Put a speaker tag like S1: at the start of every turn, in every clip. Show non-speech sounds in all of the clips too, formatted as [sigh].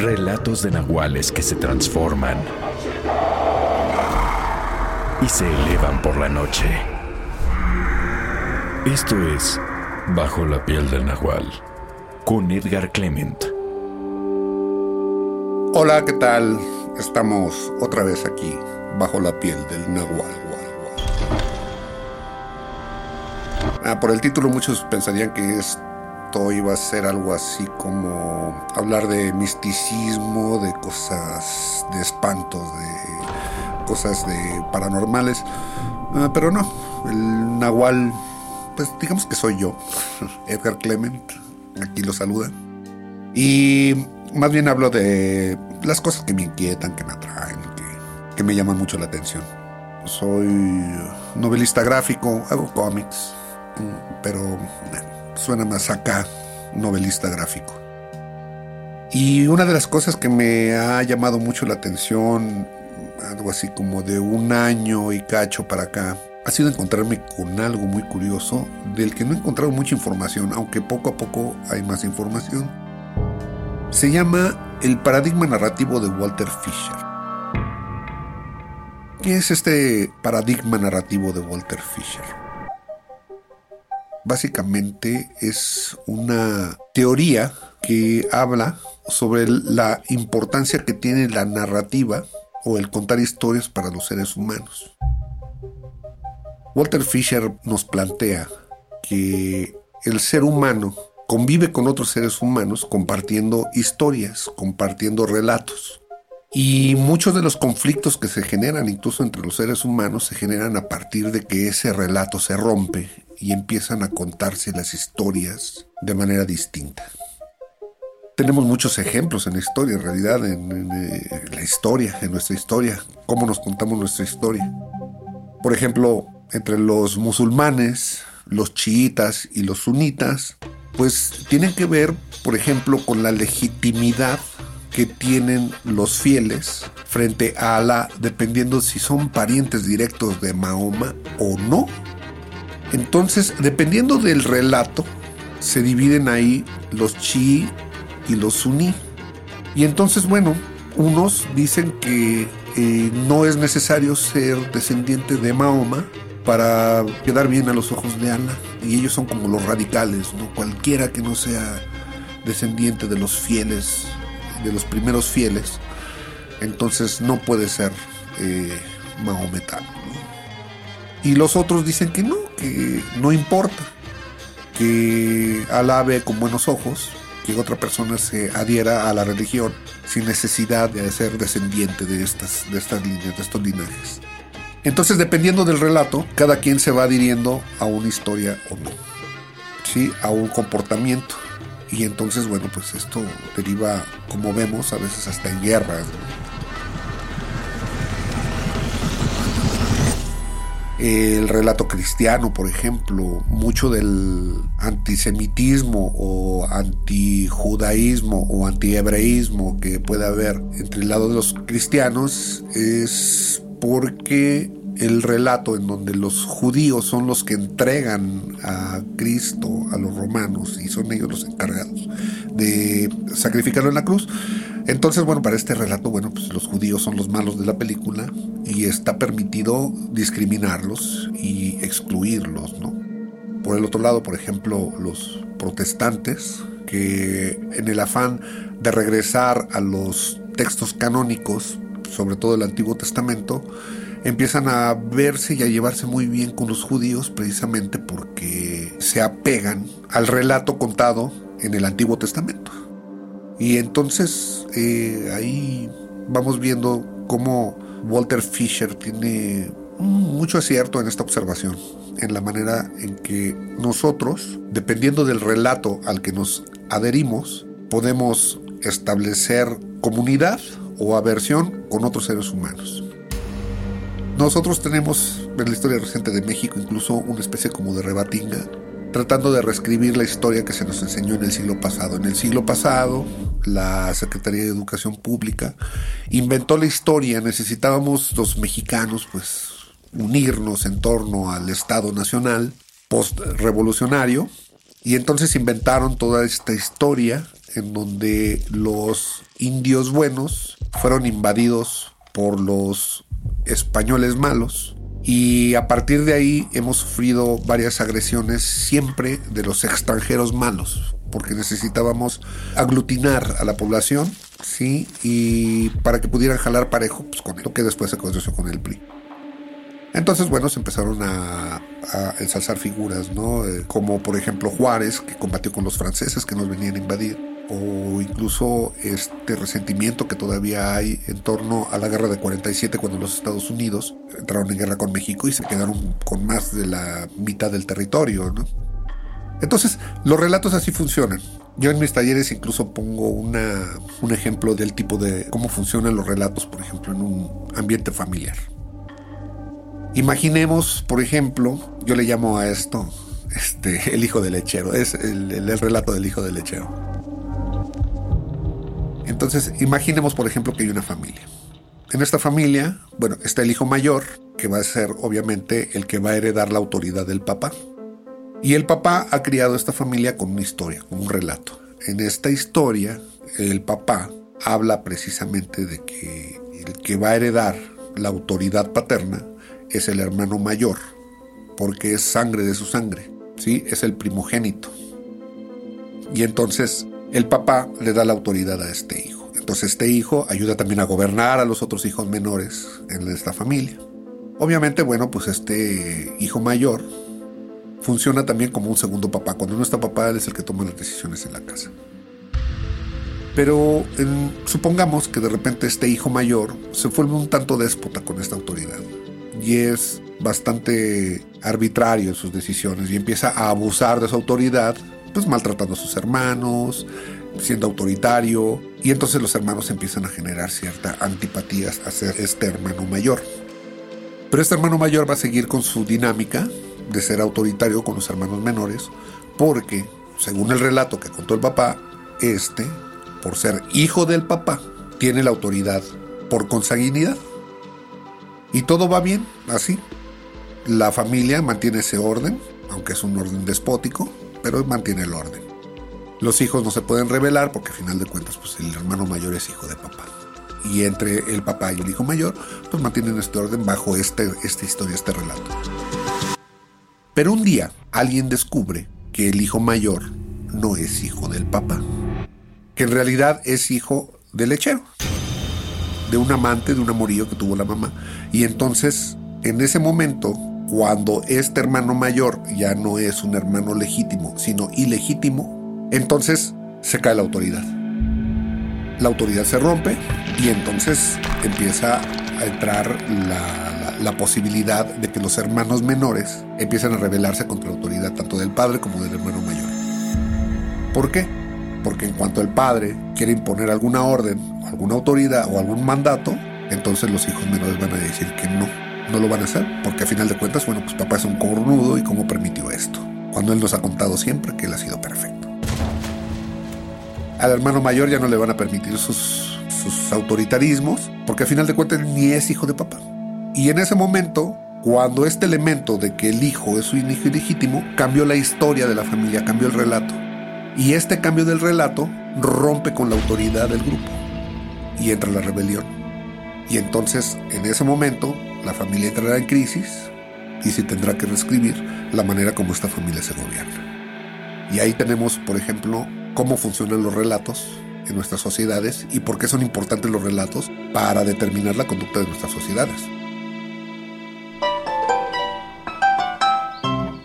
S1: Relatos de nahuales que se transforman y se elevan por la noche. Esto es Bajo la piel del nahual con Edgar Clement.
S2: Hola, ¿qué tal? Estamos otra vez aquí, bajo la piel del nahual. Ah, por el título muchos pensarían que iba a ser algo así como hablar de misticismo, de cosas, de espantos, de cosas de paranormales, Ah, pero no, el nahual, pues digamos que soy yo, [laughs] Edgar Clement, aquí lo saluda. Y más bien hablo de las cosas que me inquietan, que me atraen, que, que me llaman mucho la atención. Soy novelista gráfico, hago cómics, mm, pero suena más acá, novelista gráfico. Y una de las cosas que me ha llamado mucho la atención, algo así como de un año y cacho para acá, ha sido encontrarme con algo muy curioso del que no he encontrado mucha información, aunque poco a poco hay más información. Se llama el paradigma narrativo de Walter Fisher. ¿Qué es este paradigma narrativo de Walter Fisher? Básicamente es una teoría que habla sobre la importancia que tiene la narrativa o el contar historias para los seres humanos. Walter Fisher nos plantea que el ser humano convive con otros seres humanos compartiendo historias, compartiendo relatos. Y muchos de los conflictos que se generan incluso entre los seres humanos se generan a partir de que ese relato se rompe y empiezan a contarse las historias de manera distinta. Tenemos muchos ejemplos en la historia, en realidad, en, en la historia, en nuestra historia, cómo nos contamos nuestra historia. Por ejemplo, entre los musulmanes, los chiitas y los sunitas, pues tienen que ver, por ejemplo, con la legitimidad que tienen los fieles frente a Alá, dependiendo si son parientes directos de Mahoma o no. Entonces, dependiendo del relato, se dividen ahí los chií y los suní. Y entonces, bueno, unos dicen que eh, no es necesario ser descendiente de Mahoma para quedar bien a los ojos de Ana. Y ellos son como los radicales, ¿no? Cualquiera que no sea descendiente de los fieles, de los primeros fieles, entonces no puede ser eh, maometano. ¿no? Y los otros dicen que no, que no importa, que Alá ve con buenos ojos que otra persona se adhiera a la religión sin necesidad de ser descendiente de estas, de estas líneas, de estos linajes. Entonces, dependiendo del relato, cada quien se va adhiriendo a una historia o no, ¿sí? a un comportamiento. Y entonces, bueno, pues esto deriva, como vemos, a veces hasta en guerras. El relato cristiano, por ejemplo, mucho del antisemitismo o antijudaísmo o antihebreísmo que puede haber entre el lado de los cristianos es porque el relato en donde los judíos son los que entregan a Cristo a los romanos y son ellos los encargados de sacrificarlo en la cruz. Entonces, bueno, para este relato, bueno, pues los judíos son los malos de la película y está permitido discriminarlos y excluirlos, ¿no? Por el otro lado, por ejemplo, los protestantes, que en el afán de regresar a los textos canónicos, sobre todo el Antiguo Testamento, empiezan a verse y a llevarse muy bien con los judíos precisamente porque se apegan al relato contado en el Antiguo Testamento. Y entonces eh, ahí vamos viendo cómo Walter Fisher tiene mucho acierto en esta observación, en la manera en que nosotros, dependiendo del relato al que nos adherimos, podemos establecer comunidad o aversión con otros seres humanos. Nosotros tenemos en la historia reciente de México incluso una especie como de rebatinga, tratando de reescribir la historia que se nos enseñó en el siglo pasado. En el siglo pasado, la Secretaría de Educación Pública inventó la historia, necesitábamos los mexicanos pues unirnos en torno al Estado Nacional post-revolucionario y entonces inventaron toda esta historia en donde los indios buenos fueron invadidos por los españoles malos y a partir de ahí hemos sufrido varias agresiones siempre de los extranjeros malos porque necesitábamos aglutinar a la población, ¿sí? Y para que pudieran jalar parejo pues, con lo que después se conoció con el PRI. Entonces, bueno, se empezaron a, a ensalzar figuras, ¿no? Eh, como por ejemplo Juárez, que combatió con los franceses que nos venían a invadir o incluso este resentimiento que todavía hay en torno a la guerra de 47 cuando los Estados Unidos entraron en guerra con México y se quedaron con más de la mitad del territorio. ¿no? Entonces, los relatos así funcionan. Yo en mis talleres incluso pongo una, un ejemplo del tipo de cómo funcionan los relatos, por ejemplo, en un ambiente familiar. Imaginemos, por ejemplo, yo le llamo a esto este, el hijo del lechero, es el, el, el relato del hijo del lechero. Entonces, imaginemos, por ejemplo, que hay una familia. En esta familia, bueno, está el hijo mayor, que va a ser obviamente el que va a heredar la autoridad del papá. Y el papá ha criado esta familia con una historia, con un relato. En esta historia, el papá habla precisamente de que el que va a heredar la autoridad paterna es el hermano mayor, porque es sangre de su sangre, ¿sí? Es el primogénito. Y entonces el papá le da la autoridad a este hijo. Entonces este hijo ayuda también a gobernar a los otros hijos menores en esta familia. Obviamente, bueno, pues este hijo mayor funciona también como un segundo papá. Cuando no está papá, él es el que toma las decisiones en la casa. Pero supongamos que de repente este hijo mayor se vuelve un tanto déspota con esta autoridad y es bastante arbitrario en sus decisiones y empieza a abusar de su autoridad pues maltratando a sus hermanos, siendo autoritario, y entonces los hermanos empiezan a generar cierta antipatía hacia este hermano mayor. Pero este hermano mayor va a seguir con su dinámica de ser autoritario con los hermanos menores, porque, según el relato que contó el papá, este, por ser hijo del papá, tiene la autoridad por consanguinidad. Y todo va bien, así. La familia mantiene ese orden, aunque es un orden despótico, pero mantiene el orden. Los hijos no se pueden revelar porque al final de cuentas pues el hermano mayor es hijo de papá. Y entre el papá y el hijo mayor pues mantienen este orden bajo este, esta historia, este relato. Pero un día alguien descubre que el hijo mayor no es hijo del papá, que en realidad es hijo del lechero, de un amante, de un amorío que tuvo la mamá. Y entonces, en ese momento, cuando este hermano mayor ya no es un hermano legítimo, sino ilegítimo, entonces se cae la autoridad. La autoridad se rompe y entonces empieza a entrar la, la, posibilidad de que los hermanos menores empiecen a rebelarse contra la autoridad tanto del padre como del hermano mayor. ¿Por qué? Porque en cuanto el padre quiere imponer alguna orden, alguna autoridad o algún mandato, entonces los hijos menores van a decir que no, no lo van a hacer, porque a final de cuentas, bueno, pues papá es un cornudo y cómo permitió esto, cuando él nos ha contado siempre que él ha sido perfecto. Al hermano mayor ya no le van a permitir sus, autoritarismos, porque a final de cuentas ni es hijo de papá. Y en ese momento, cuando este elemento de que el hijo es su hijo ilegítimo, cambió la historia de la familia, cambió el relato. Y este cambio del relato rompe con la autoridad del grupo y entra la rebelión. Y entonces, en ese momento, la familia entrará en crisis y se tendrá que reescribir la manera como esta familia se gobierna. Y ahí tenemos, por ejemplo, cómo funcionan los relatos en nuestras sociedades y por qué son importantes los relatos para determinar la conducta de nuestras sociedades.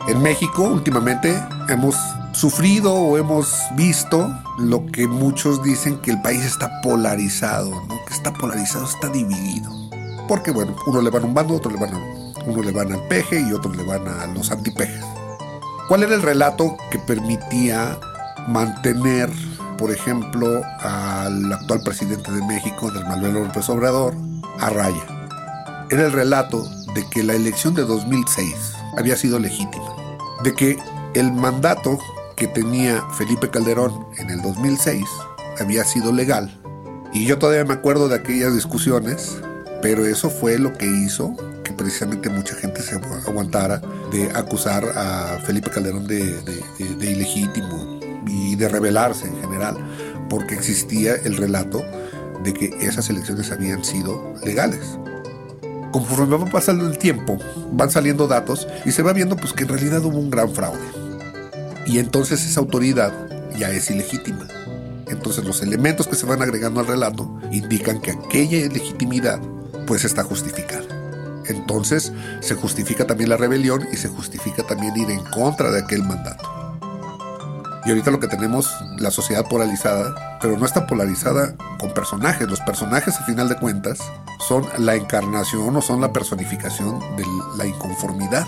S2: En México últimamente hemos sufrido o hemos visto lo que muchos dicen que el país está polarizado, ¿no? que está polarizado, está dividido. Porque bueno, uno le van a un bando, otro le van a, uno le van al peje y otro le van a los antipejes. ¿Cuál era el relato que permitía mantener por ejemplo, al actual presidente de México, del Manuel López Obrador, a raya. Era el relato de que la elección de 2006 había sido legítima, de que el mandato que tenía Felipe Calderón en el 2006 había sido legal. Y yo todavía me acuerdo de aquellas discusiones, pero eso fue lo que hizo que precisamente mucha gente se aguantara de acusar a Felipe Calderón de, ilegítimo y de rebelarse en general, porque existía el relato de que esas elecciones habían sido legales. Conforme va pasando el tiempo, van saliendo datos y se va viendo pues que en realidad hubo un gran fraude. Y entonces esa autoridad ya es ilegítima. Entonces los elementos que se van agregando al relato indican que aquella ilegitimidad pues está justificada. Entonces se justifica también la rebelión y se justifica también ir en contra de aquel mandato. Y ahorita lo que tenemos, la sociedad polarizada, pero no está polarizada con personajes. Los personajes, a final de cuentas, son la encarnación o son la personificación de la inconformidad.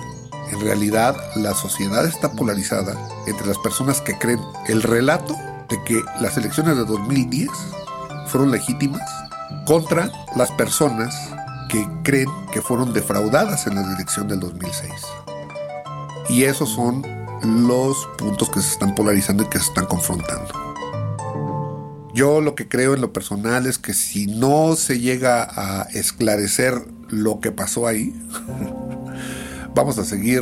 S2: En realidad, la sociedad está polarizada entre las personas que creen el relato de que las elecciones de 2010 fueron legítimas contra las personas que creen que fueron defraudadas en la elección del 2006. Y esos son los puntos que se están polarizando y que se están confrontando. Yo lo que creo en lo personal es que si no se llega a esclarecer lo que pasó ahí, [laughs] vamos a seguir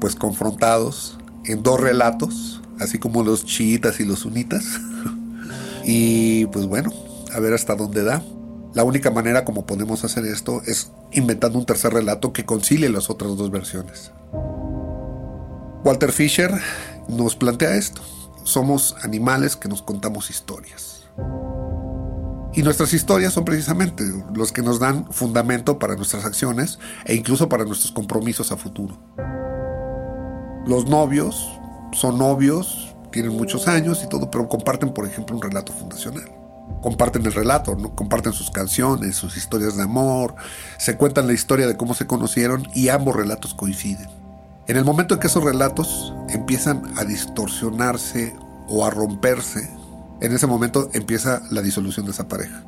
S2: pues confrontados en dos relatos, así como los chiitas y los sunitas. [laughs] y pues bueno, a ver hasta dónde da. La única manera como podemos hacer esto es inventando un tercer relato que concilie las otras dos versiones. Walter Fisher nos plantea esto. Somos animales que nos contamos historias. Y nuestras historias son precisamente los que nos dan fundamento para nuestras acciones e incluso para nuestros compromisos a futuro. Los novios son novios, tienen muchos años y todo, pero comparten, por ejemplo, un relato fundacional. Comparten el relato, ¿no? comparten sus canciones, sus historias de amor, se cuentan la historia de cómo se conocieron y ambos relatos coinciden. En el momento en que esos relatos empiezan a distorsionarse o a romperse, en ese momento empieza la disolución de esa pareja.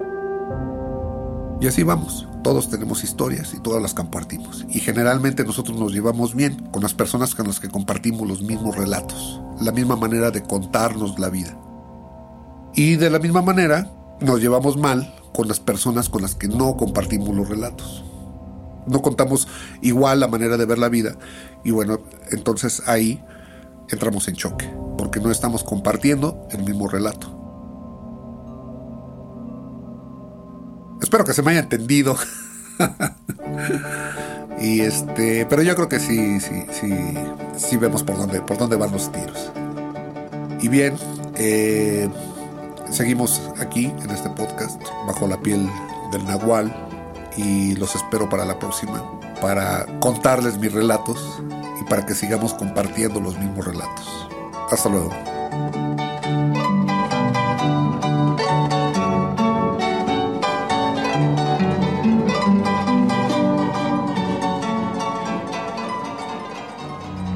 S2: Y así vamos, todos tenemos historias y todas las compartimos. Y generalmente nosotros nos llevamos bien con las personas con las que compartimos los mismos relatos, la misma manera de contarnos la vida. Y de la misma manera nos llevamos mal con las personas con las que no compartimos los relatos no contamos igual la manera de ver la vida y bueno, entonces ahí entramos en choque, porque no estamos compartiendo el mismo relato. Espero que se me haya entendido. [laughs] y este, pero yo creo que sí, sí, sí, sí vemos por dónde, por dónde van los tiros. Y bien, eh, seguimos aquí en este podcast, bajo la piel del Nahual y los espero para la próxima, para contarles mis relatos y para que sigamos compartiendo los mismos relatos. Hasta luego.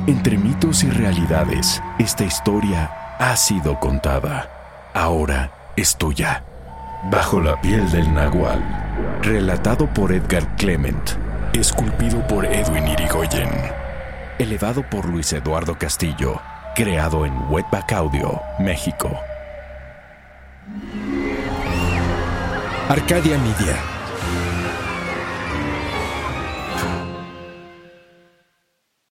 S1: Entre mitos y realidades, esta historia ha sido contada. Ahora es tuya. Bajo la piel del nahual. Relatado por Edgar Clement. Esculpido por Edwin Irigoyen. Elevado por Luis Eduardo Castillo. Creado en Wetback Audio, México.
S3: Arcadia Media.